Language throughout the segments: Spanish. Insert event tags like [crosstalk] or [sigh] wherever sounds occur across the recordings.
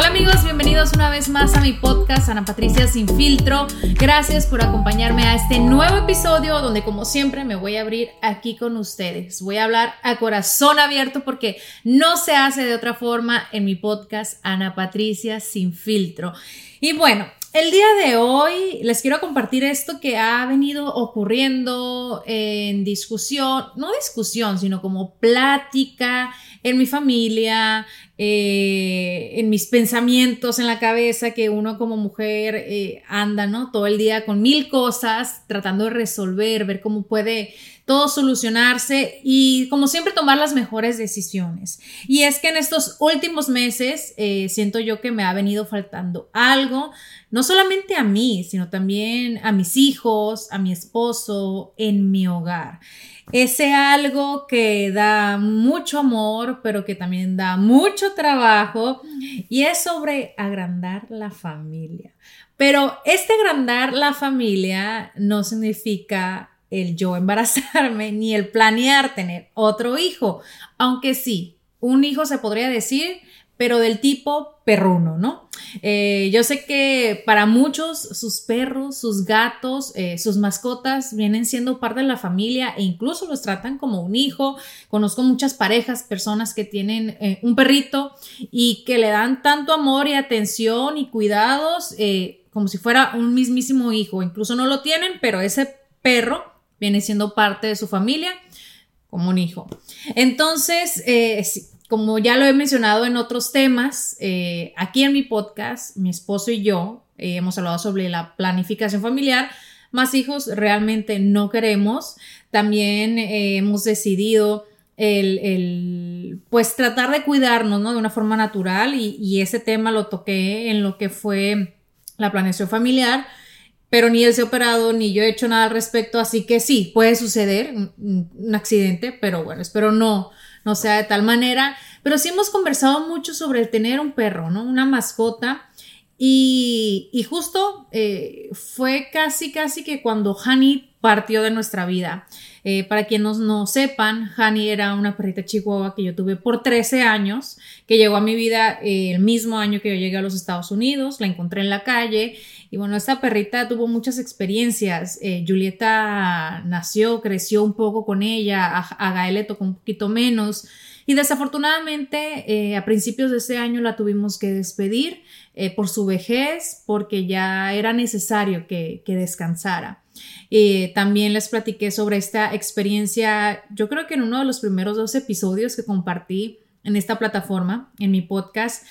Hola amigos, bienvenidos una vez más a mi podcast Ana Patricia Sin Filtro. Gracias por acompañarme a este nuevo episodio donde como siempre me voy a abrir aquí con ustedes. Voy a hablar a corazón abierto porque no se hace de otra forma en mi podcast Ana Patricia Sin Filtro. Y bueno, el día de hoy les quiero compartir esto que ha venido ocurriendo en discusión, no discusión, sino como plática en mi familia, eh, en mis pensamientos en la cabeza, que uno como mujer eh, anda, ¿no? Todo el día con mil cosas, tratando de resolver, ver cómo puede todo solucionarse y como siempre tomar las mejores decisiones. Y es que en estos últimos meses eh, siento yo que me ha venido faltando algo, no solamente a mí, sino también a mis hijos, a mi esposo, en mi hogar. Ese algo que da mucho amor, pero que también da mucho trabajo y es sobre agrandar la familia. Pero este agrandar la familia no significa el yo embarazarme ni el planear tener otro hijo, aunque sí, un hijo se podría decir, pero del tipo perruno, ¿no? Eh, yo sé que para muchos sus perros, sus gatos, eh, sus mascotas vienen siendo parte de la familia e incluso los tratan como un hijo. Conozco muchas parejas, personas que tienen eh, un perrito y que le dan tanto amor y atención y cuidados como si fuera un mismísimo hijo. Incluso no lo tienen, pero ese perro viene siendo parte de su familia como un hijo. Entonces, eh, como ya lo he mencionado en otros temas, eh, aquí en mi podcast, mi esposo y yo eh, hemos hablado sobre la planificación familiar. Más hijos realmente no queremos. También hemos decidido el, pues tratar de cuidarnos ¿no? de una forma natural y, y ese tema lo toqué en lo que fue la planeación familiar pero ni él se ha operado, ni yo he hecho nada al respecto, así que sí, puede suceder un, accidente, pero bueno, espero no, no sea de tal manera. Pero sí hemos conversado mucho sobre el tener un perro, ¿no? Una mascota. Y, y justo eh, fue casi, casi que cuando Hani partió de nuestra vida. Eh, para quienes no, sepan, Hani era una perrita chihuahua que yo tuve por 13 años, que llegó a mi vida eh, el mismo año que yo llegué a los Estados Unidos, la encontré en la calle y bueno, esta perrita tuvo muchas experiencias. Eh, Julieta nació, creció un poco con ella, a, Gael le tocó un poquito menos. Y desafortunadamente a principios de ese año la tuvimos que despedir por su vejez, porque ya era necesario que, que descansara. Eh, también les platiqué sobre esta experiencia, yo creo que en uno de los primeros dos episodios que compartí en esta plataforma, en mi podcast.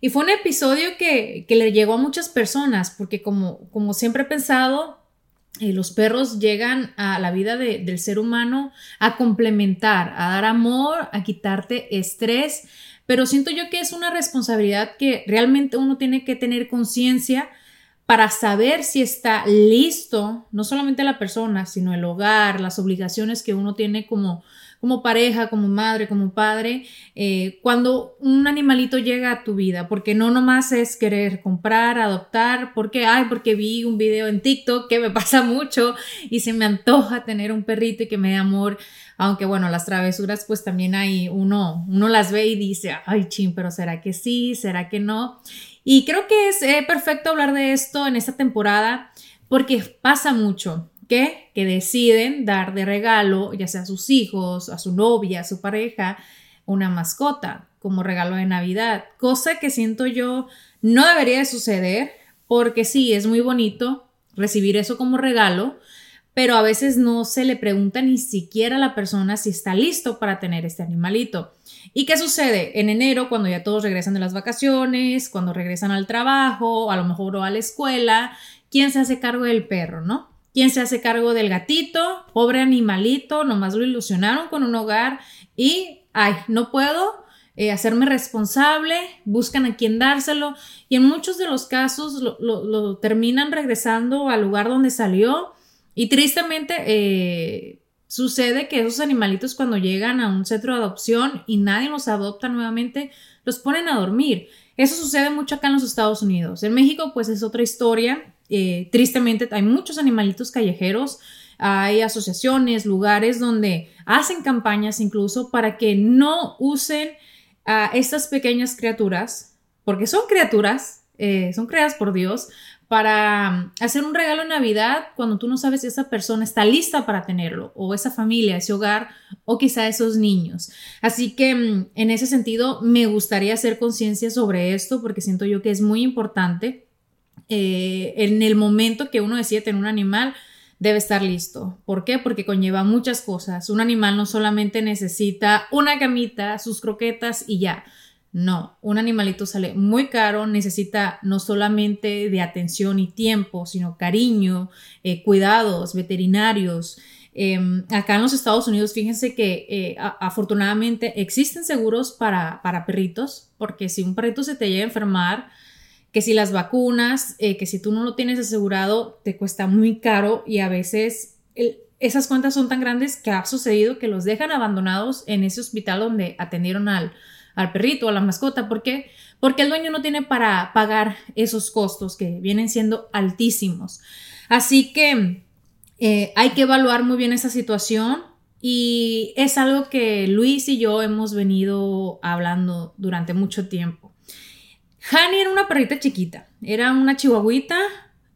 Y fue un episodio que, le llegó a muchas personas, porque como, como siempre he pensado, eh, los perros llegan a la vida del ser humano a complementar, a dar amor, a quitarte estrés, pero siento yo que es una responsabilidad que realmente uno tiene que tener conciencia para saber si está listo, no solamente la persona, sino el hogar, las obligaciones que uno tiene como, como pareja, como madre, como padre, eh, cuando un animalito llega a tu vida, porque no nomás es querer comprar, adoptar, porque, ay, porque vi un video en TikTok que me [laughs] pasa mucho y se me antoja tener un perrito y que me dé amor, aunque bueno, las travesuras pues también hay, uno, uno las ve y dice, ay, chin, pero ¿será que sí? ¿Será que no? Y creo que es eh, perfecto hablar de esto en esta temporada porque pasa mucho. que, que deciden dar de regalo, ya sea a sus hijos, a su novia, a su pareja, una mascota como regalo de Navidad, cosa que siento yo no debería de suceder, porque sí, es muy bonito recibir eso como regalo, pero a veces no se le pregunta ni siquiera a la persona si está listo para tener este animalito. ¿Y qué sucede? En enero, cuando ya todos regresan de las vacaciones, cuando regresan al trabajo, a lo mejor o a la escuela, ¿quién se hace cargo del perro, no? ¿Quién se hace cargo del gatito? Pobre animalito, nomás lo ilusionaron con un hogar y, ay, no puedo eh, hacerme responsable, buscan a quién dárselo y en muchos de los casos lo terminan regresando al lugar donde salió y tristemente eh, sucede que esos animalitos cuando llegan a un centro de adopción y nadie los adopta nuevamente, los ponen a dormir. Eso sucede mucho acá en los Estados Unidos. En México pues es otra historia. Eh, tristemente hay muchos animalitos callejeros. Hay asociaciones, lugares donde hacen campañas incluso para que no usen a estas pequeñas criaturas, porque son criaturas, eh, son creadas por Dios, para mm, hacer un regalo en Navidad cuando tú no sabes si esa persona está lista para tenerlo, o esa familia, ese hogar, o quizá esos niños. Así que mm, en ese sentido me gustaría hacer conciencia sobre esto porque siento yo que es muy importante. Eh, en el momento que uno decide tener un animal, debe estar listo. ¿Por qué? Porque conlleva muchas cosas. Un animal no solamente necesita una camita, sus croquetas y ya no, un animalito sale muy caro, necesita no solamente de atención y tiempo, sino cariño, eh, cuidados veterinarios. Em, acá en los Estados Unidos, fíjense que eh, afortunadamente existen seguros para, para, perritos, porque si un perrito se te llega a enfermar, que si las vacunas, eh, que si tú no lo tienes asegurado, te cuesta muy caro y a veces esas cuentas son tan grandes que ha sucedido que los dejan abandonados en ese hospital donde atendieron al, al perrito a la mascota. ¿Por qué? Porque el dueño no tiene para pagar esos costos que vienen siendo altísimos. Así que eh, hay que evaluar muy bien esa situación y es algo que Luis y yo hemos venido hablando durante mucho tiempo. Hani era una perrita chiquita, era una chihuahuita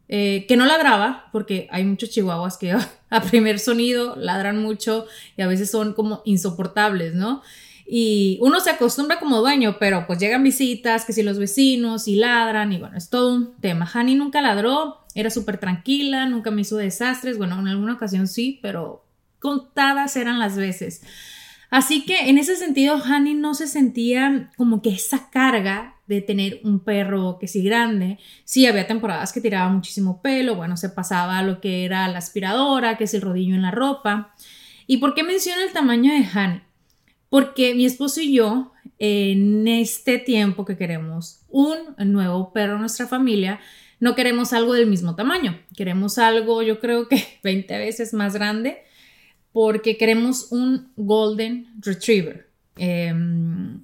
eh, que no ladraba, porque hay muchos chihuahuas que [laughs] a primer sonido ladran mucho y a veces son como insoportables, ¿no? Y uno se acostumbra como dueño, pero pues llegan visitas, que si los vecinos y ladran y bueno, es todo un tema. Hani nunca ladró, era súper tranquila, nunca me hizo desastres, bueno, en alguna ocasión sí, pero contadas eran las veces. Así que en ese sentido, Hani no se sentía como que esa carga de tener un perro que sí grande. Sí, había temporadas que tiraba muchísimo pelo, bueno, se pasaba lo que era la aspiradora, que es el rodillo en la ropa. ¿Y por qué menciono el tamaño de Hani? Porque mi esposo y yo, en este tiempo que queremos un nuevo perro en nuestra familia, no queremos algo del mismo tamaño, queremos algo yo creo que [laughs] 20 veces más grande, porque queremos un Golden Retriever, em,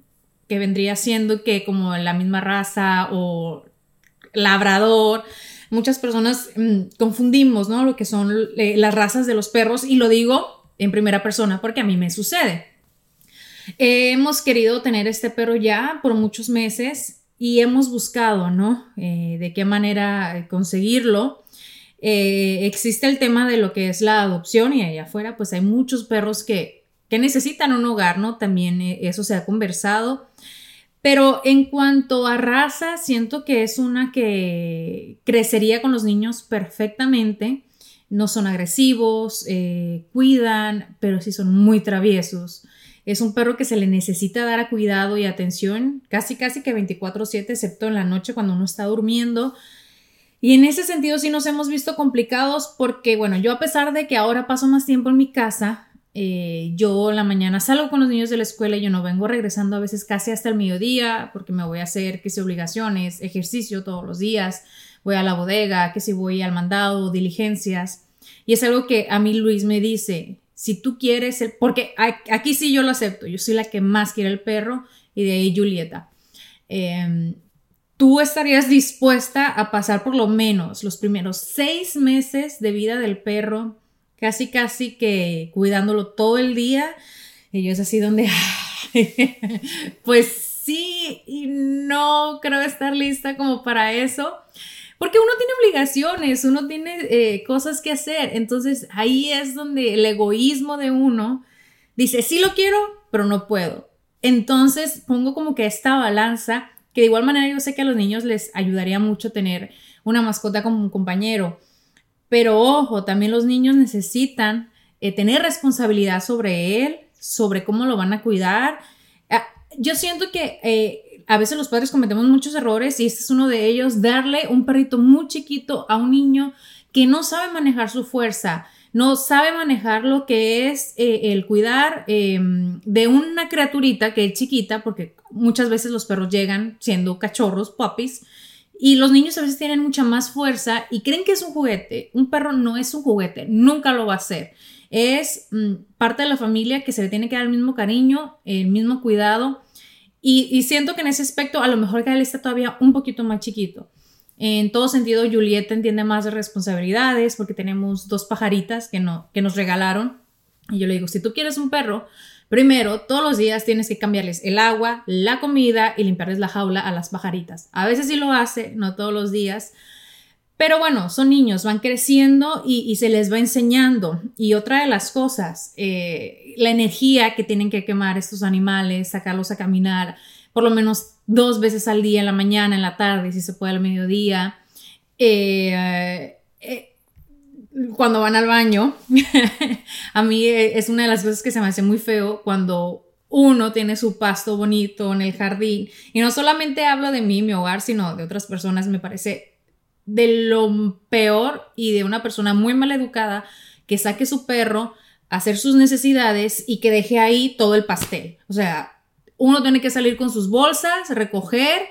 que vendría siendo que como la misma raza o labrador, muchas personas mm, confundimos, ¿no? Lo que son eh, las razas de los perros y lo digo en primera persona porque a mí me sucede hemos querido tener este perro ya por muchos meses y hemos buscado, ¿no? Eh, de qué manera conseguirlo. Eh, existe el tema de lo que es la adopción y allá afuera pues hay muchos perros que, que necesitan un hogar, ¿no? También eh, eso se ha conversado. Pero en cuanto a raza, siento que es una que crecería con los niños perfectamente. No son agresivos, cuidan, pero sí son muy traviesos. Es un perro que se le necesita dar a cuidado y atención casi casi que 24/7, excepto en la noche cuando uno está durmiendo. Y en ese sentido sí nos hemos visto complicados porque, bueno, yo a pesar de que ahora paso más tiempo en mi casa, eh, yo la mañana salgo con los niños de la escuela y yo no vengo regresando a veces casi hasta el mediodía porque me voy a hacer, que si obligaciones, ejercicio todos los días, voy a la bodega, que si voy al mandado, diligencias. Y es algo que a mí Luis me dice, si tú quieres porque aquí sí yo lo acepto, yo soy la que más quiere el perro y de ahí Julieta. Em, tú estarías dispuesta a pasar por lo menos los primeros seis meses de vida del perro, casi casi que cuidándolo todo el día. Y yo es así donde, [laughs] pues sí, y no creo estar lista como para eso. Porque uno tiene obligaciones, uno tiene eh, cosas que hacer. Entonces ahí es donde el egoísmo de uno dice, sí lo quiero, pero no puedo. Entonces pongo como que esta balanza, que de igual manera yo sé que a los niños les ayudaría mucho tener una mascota como un compañero. Pero ojo, también los niños necesitan eh, tener responsabilidad sobre él, sobre cómo lo van a cuidar. Ah, yo siento que eh, a veces los padres cometemos muchos errores y este es uno de ellos, darle un perrito muy chiquito a un niño que no sabe manejar su fuerza, no sabe manejar lo que es eh, el cuidar em, de una criaturita que es chiquita, porque muchas veces los perros llegan siendo cachorros, puppies, y los niños a veces tienen mucha más fuerza y creen que es un juguete. Un perro no es un juguete, nunca lo va a ser. Es mm, parte de la familia que se le tiene que dar el mismo cariño, el mismo cuidado. Y, siento que en ese aspecto a lo mejor él está todavía un poquito más chiquito. En todo sentido, Julieta entiende más de responsabilidades porque tenemos dos pajaritas que, no, que nos regalaron. Y yo le digo, si tú quieres un perro, primero, todos los días tienes que cambiarles el agua, la comida y limpiarles la jaula a las pajaritas. A veces sí lo hace, no todos los días. Pero bueno, son niños, van creciendo y, se les va enseñando. Y otra de las cosas, eh, la energía que tienen que quemar estos animales, sacarlos a caminar, por lo menos dos veces al día, en la mañana, en la tarde, si se puede al mediodía. Eh, eh, cuando van al baño, [laughs] a mí es una de las cosas que se me hace muy feo cuando uno tiene su pasto bonito en el jardín. Y no solamente hablo de mí, mi hogar, sino de otras personas. Me parece de lo peor y de una persona muy mal educada que saque su perro a hacer sus necesidades y que deje ahí todo el pastel. O sea, uno tiene que salir con sus bolsas, recoger.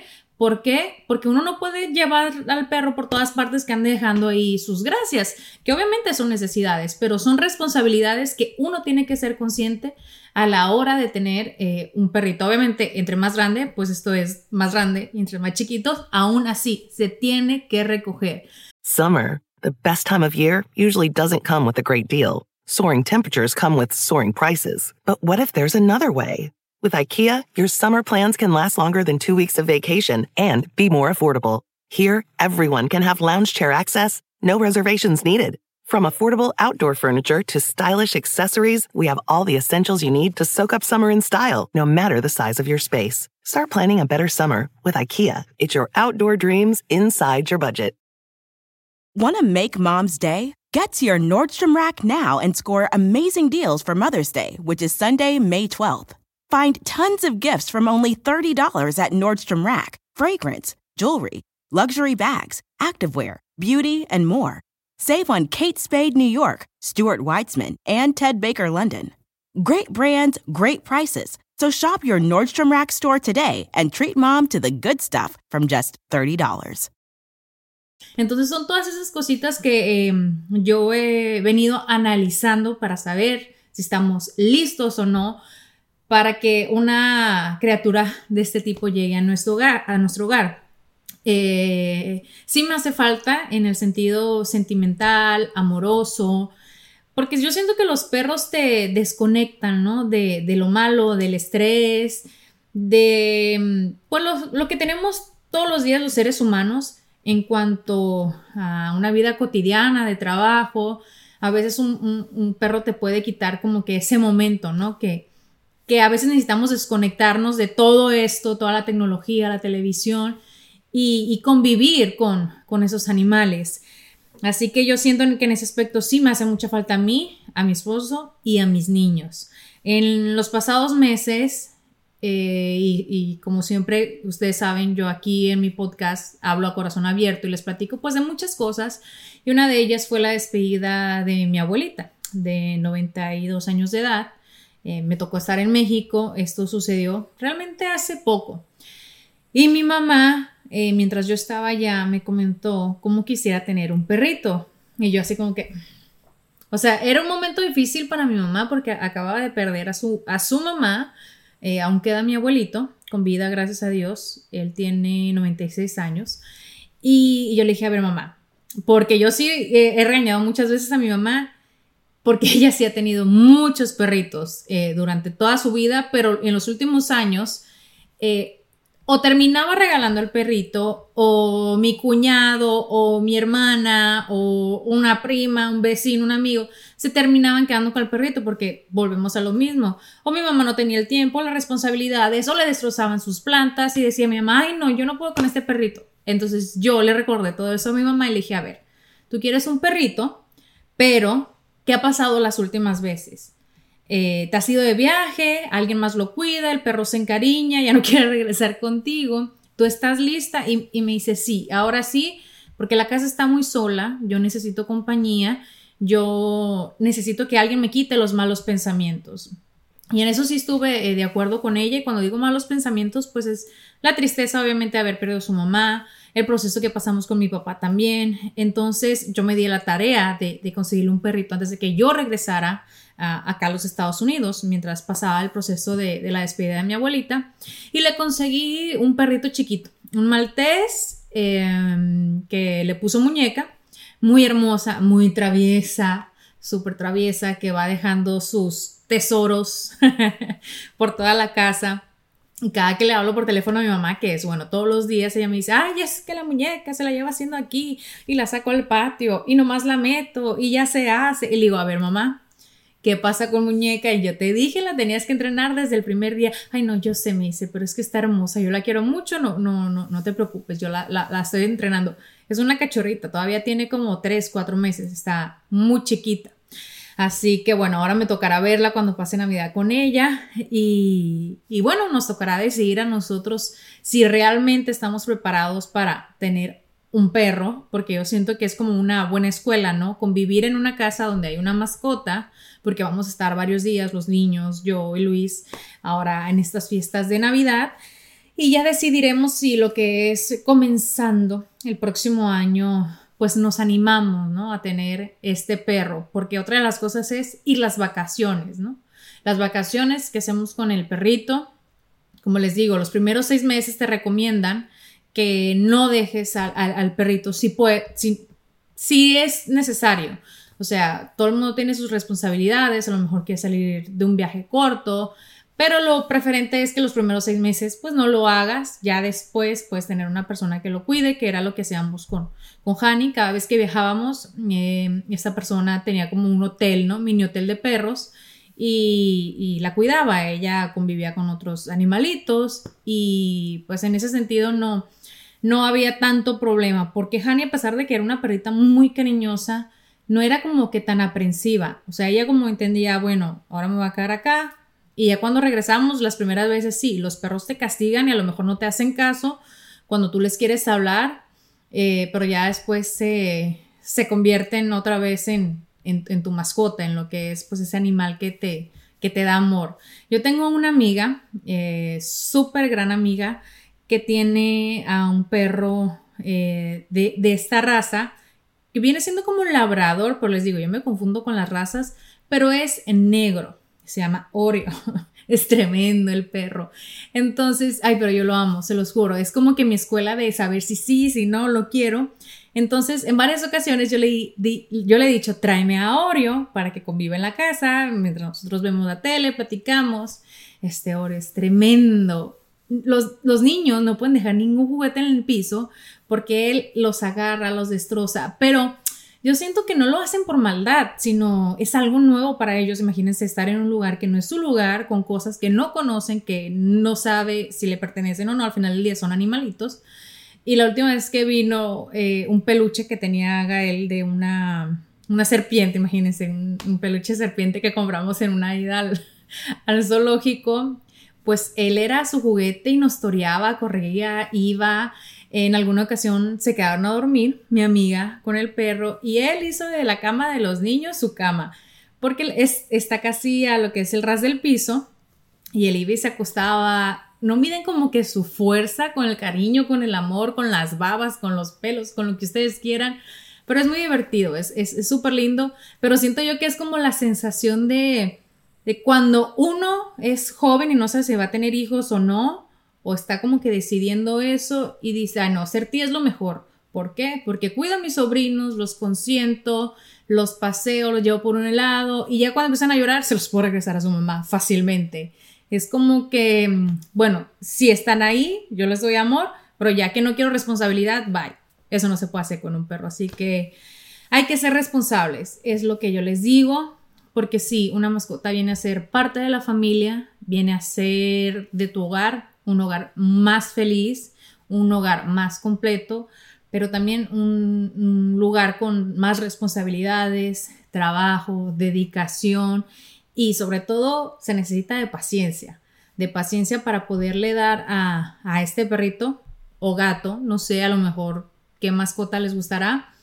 ¿Por qué? Porque uno no puede llevar al perro por todas partes que ande dejando ahí sus gracias, que obviamente son necesidades, pero son responsabilidades que uno tiene que ser consciente a la hora de tener eh, un perrito. Obviamente, entre más grande, pues esto es más grande, entre más chiquitos, aún así, se tiene que recoger. Summer, the best time of year, usually doesn't come with a great deal. Soaring temperatures come with soaring prices. But what if there's another way? With IKEA, your summer plans can last longer than two weeks of vacation and be more affordable. Here, everyone can have lounge chair access, no reservations needed. From affordable outdoor furniture to stylish accessories, we have all the essentials you need to soak up summer in style, no matter the size of your space. Start planning a better summer with IKEA. It's your outdoor dreams inside your budget. Want to make mom's day? Get to your Nordstrom Rack now and score amazing deals for Mother's Day, which is Sunday, May 12th. Find tons of gifts from only $30 at Nordstrom Rack fragrance, jewelry, luxury bags, activewear, beauty, and more. Save on Kate Spade New York, Stuart Weitzman, and Ted Baker London. Great brands, great prices. So shop your Nordstrom Rack store today and treat mom to the good stuff from just $30. Entonces son todas esas cositas que eh, yo he venido analizando para saber si estamos listos o no para que una criatura de este tipo llegue a nuestro hogar. A nuestro hogar. Eh, sí me hace falta en el sentido sentimental, amoroso, porque yo siento que los perros te desconectan, ¿no? De, lo malo, del estrés, de pues, lo, que tenemos todos los días los seres humanos en cuanto a una vida cotidiana de trabajo. A veces un, un perro te puede quitar como que ese momento, ¿no? Que, que a veces necesitamos desconectarnos de todo esto, toda la tecnología, la televisión y, convivir con, con, esos animales. Así que yo siento que en ese aspecto sí me hace mucha falta a mí, a mi esposo y a mis niños. En los pasados meses, eh, y, y, como siempre ustedes saben, yo aquí en mi podcast hablo a corazón abierto y les platico pues de muchas cosas y una de ellas fue la despedida de mi abuelita de 92 años de edad eh, me tocó estar en México, esto sucedió realmente hace poco. Y mi mamá, eh, mientras yo estaba allá, me comentó cómo quisiera tener un perrito. Y yo así como que... O sea, era un momento difícil para mi mamá porque acababa de perder a su, a su mamá. Eh, aún queda mi abuelito con vida, gracias a Dios. Él tiene 96 años. Y, yo le dije, a ver, mamá, porque yo sí he regañado muchas veces a mi mamá porque [laughs] ella sí ha tenido muchos perritos eh, durante toda su vida, pero en los últimos años eh, o terminaba regalando el perrito, o mi cuñado, o mi hermana, o una prima, un vecino, un amigo, se terminaban quedando con el perrito porque volvemos a lo mismo. O mi mamá no tenía el tiempo, las responsabilidades, o le destrozaban sus plantas y decía mi mamá, ay no, yo no puedo con este perrito. Entonces yo le recordé todo eso a mi mamá y le dije, a ver, tú quieres un perrito, pero ¿qué ha pasado las últimas veces? Eh, te has ido de viaje, alguien más lo cuida, el perro se encariña, ya no [laughs] quiere regresar contigo, tú estás lista y, me dice, sí, ahora sí, porque la casa está muy sola, yo necesito compañía, yo necesito que alguien me quite los malos pensamientos. Y en eso sí estuve eh, de acuerdo con ella y cuando digo malos pensamientos, pues es la tristeza obviamente de haber perdido a su mamá, el proceso que pasamos con mi papá también. Entonces yo me di la tarea de, de conseguirle un perrito antes de que yo regresara acá a los Estados Unidos mientras pasaba el proceso de, la despedida de mi abuelita y le conseguí un perrito chiquito, un maltés em, que le puso muñeca, muy hermosa, muy traviesa, súper traviesa, que va dejando sus tesoros [laughs] por toda la casa. Y cada que le hablo por teléfono a mi mamá, que es bueno, todos los días ella me dice, ay, es que la muñeca se la lleva haciendo aquí y la saco al patio y nomás la meto y ya se hace. Y le digo, a ver, mamá, ¿qué pasa con muñeca? Y yo te dije, la tenías que entrenar desde el primer día. Ay, no, yo sé, me dice, pero es que está hermosa, yo la quiero mucho, no, no, no, no te preocupes, yo la, la, estoy entrenando. Es una cachorrita, todavía tiene como 3, 4 meses, está muy chiquita. Así que bueno, ahora me tocará verla cuando pase Navidad con ella y, y, bueno, nos tocará decidir a nosotros si realmente estamos preparados para tener un perro, porque yo siento que es como una buena escuela, ¿no? Convivir en una casa donde hay una mascota, porque vamos a estar varios días, los niños, yo y Luis, ahora en estas fiestas de Navidad. Y ya decidiremos si lo que es comenzando el próximo año, pues nos animamos, ¿no? A tener este perro, porque otra de las cosas es ir las vacaciones, ¿no? Las vacaciones que hacemos con el perrito, como les digo, los primeros seis meses te recomiendan que no dejes al, perrito si, puede, si, si es necesario. O sea, todo el mundo tiene sus responsabilidades, a lo mejor quiere salir de un viaje corto, pero lo preferente es que los primeros seis meses pues no lo hagas, ya después puedes tener una persona que lo cuide, que era lo que hacíamos con, con Hani, cada vez que viajábamos, eh, esta persona tenía como un hotel, ¿no? Mini hotel de perros y, la cuidaba, ella convivía con otros animalitos y pues en ese sentido no, no había tanto problema, porque Hani, a pesar de que era una perrita muy cariñosa, no era como que tan aprensiva. O sea, ella como entendía, bueno, ahora me va a quedar acá. Y ya cuando regresamos, las primeras veces sí, los perros te castigan y a lo mejor no te hacen caso cuando tú les quieres hablar, eh, pero ya después se, se convierten otra vez en, en, tu mascota, en lo que es pues ese animal que te, que te da amor. Yo tengo una amiga, eh, súper gran amiga, que tiene a un perro eh, de, esta raza, que viene siendo como un labrador, pero les digo, yo me confundo con las razas, pero es en negro, se llama Oreo. [laughs] es tremendo el perro. Entonces, ay, pero yo lo amo, se los juro. Es como que mi escuela de saber si sí, si no, lo quiero. Entonces, en varias ocasiones yo le, yo le he dicho, tráeme a Oreo para que conviva en la casa, mientras nosotros vemos la tele, platicamos. Este Oreo es tremendo los, niños no pueden dejar ningún juguete en el piso porque él los agarra, los destroza, pero yo siento que no lo hacen por maldad, sino es algo nuevo para ellos. Imagínense estar en un lugar que no es su lugar, con cosas que no conocen, que no sabe si le pertenecen o no. Al final del día son animalitos. Y la última vez que vino eh, un peluche que tenía Gael de una, una serpiente, imagínense, un, peluche serpiente que compramos en una ida al, [laughs] al zoológico pues él era su juguete y nos toreaba, corría, iba. En alguna ocasión se quedaron a dormir, mi amiga con el perro, y él hizo de la cama de los niños su cama, porque es, está casi a lo que es el ras del piso, y él iba y se acostaba. No miden como que su fuerza con el cariño, con el amor, con las babas, con los pelos, con lo que ustedes quieran, pero es muy divertido, es súper lindo, pero siento yo que es como la sensación de, de cuando uno es joven y no sabe si va a tener hijos o no, o está como que decidiendo eso y dice, ah, no, ser tía es lo mejor. ¿Por qué? Porque cuido a mis sobrinos, los consiento, los paseo, los llevo por un helado y ya cuando empiezan a llorar se los puedo regresar a su mamá fácilmente. Es como que, bueno, si están ahí, yo les doy amor, pero ya que no quiero responsabilidad, bye. Eso no se puede hacer con un perro. Así que hay que ser responsables, es lo que yo les digo, porque sí, una mascota viene a ser parte de la familia, viene a ser de tu hogar, un hogar más feliz, un hogar más completo, pero también un, lugar con más responsabilidades, trabajo, dedicación y sobre todo se necesita de paciencia, de paciencia para poderle dar a, a este perrito o gato, no sé, a lo mejor qué mascota les gustará,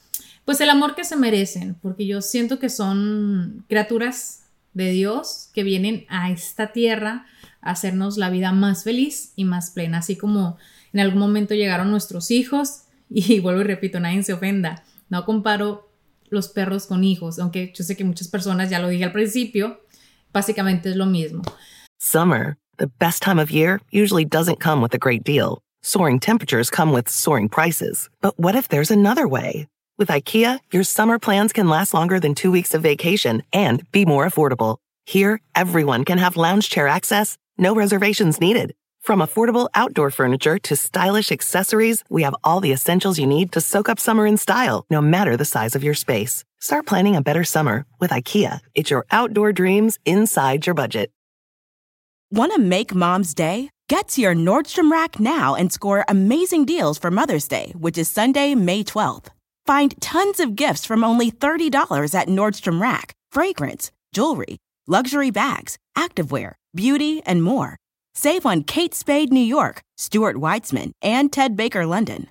pues el amor que se merecen, porque yo siento que son criaturas de Dios que vienen a esta tierra hacernos la vida más feliz y más plena, así como en algún momento llegaron nuestros hijos [laughs] y vuelvo y repito, nadie se ofenda, no comparo los perros con hijos, aunque yo sé que muchas personas, ya lo dije al principio, básicamente es lo mismo. Summer, the best time of year, usually doesn't come with a great deal. Soaring temperatures come with soaring prices. But what if there's another way? With IKEA, your summer plans can last longer than two weeks of vacation and be more affordable. Here, everyone can have lounge chair access, no reservations needed. From affordable outdoor furniture to stylish accessories, we have all the essentials you need to soak up summer in style, no matter the size of your space. Start planning a better summer with IKEA. It's your outdoor dreams inside your budget. Want to make mom's day? Get to your Nordstrom Rack now and score amazing deals for Mother's Day, which is Sunday, May 12th. Find tons of gifts from only $30 at Nordstrom Rack fragrance, jewelry, luxury bags, activewear, beauty, and more. Save on Kate Spade New York, Stuart Weitzman, and Ted Baker London.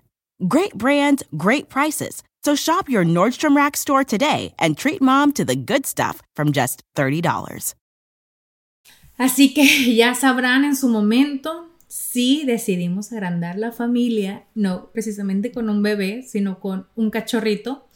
Great brands, great prices. So shop your Nordstrom Rack store today and treat mom to the good stuff from just $30. Así que [laughs] ya sabrán en su momento si decidimos agrandar la familia, no precisamente con un bebé, sino con un cachorrito.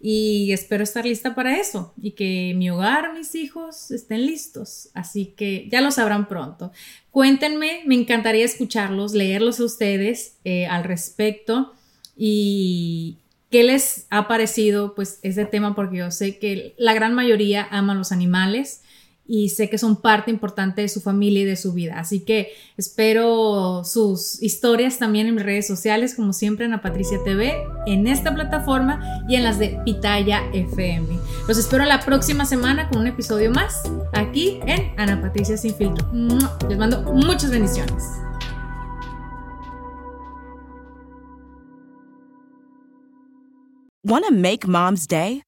Y espero estar lista para eso y que mi hogar, mis hijos estén listos. Así que ya lo sabrán pronto. Cuéntenme, me encantaría escucharlos, leerlos a ustedes eh, al respecto y qué les ha parecido pues ese tema porque yo sé que la gran mayoría ama los animales y sé que son parte importante de su familia y de su vida. Así que espero sus historias también en mis redes sociales, como siempre en Patricia TV, en esta plataforma y en las de Pitaya FM. Los espero la próxima semana con un episodio más aquí en Ana Patricia Sin Filtro. Les mando muchas bendiciones. Make mom's day?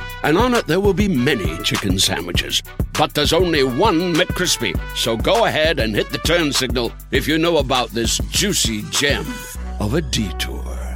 and on it there will be many chicken sandwiches. But there's only one McCrispy. So go ahead and hit the turn signal if you know about this juicy gem of a detour.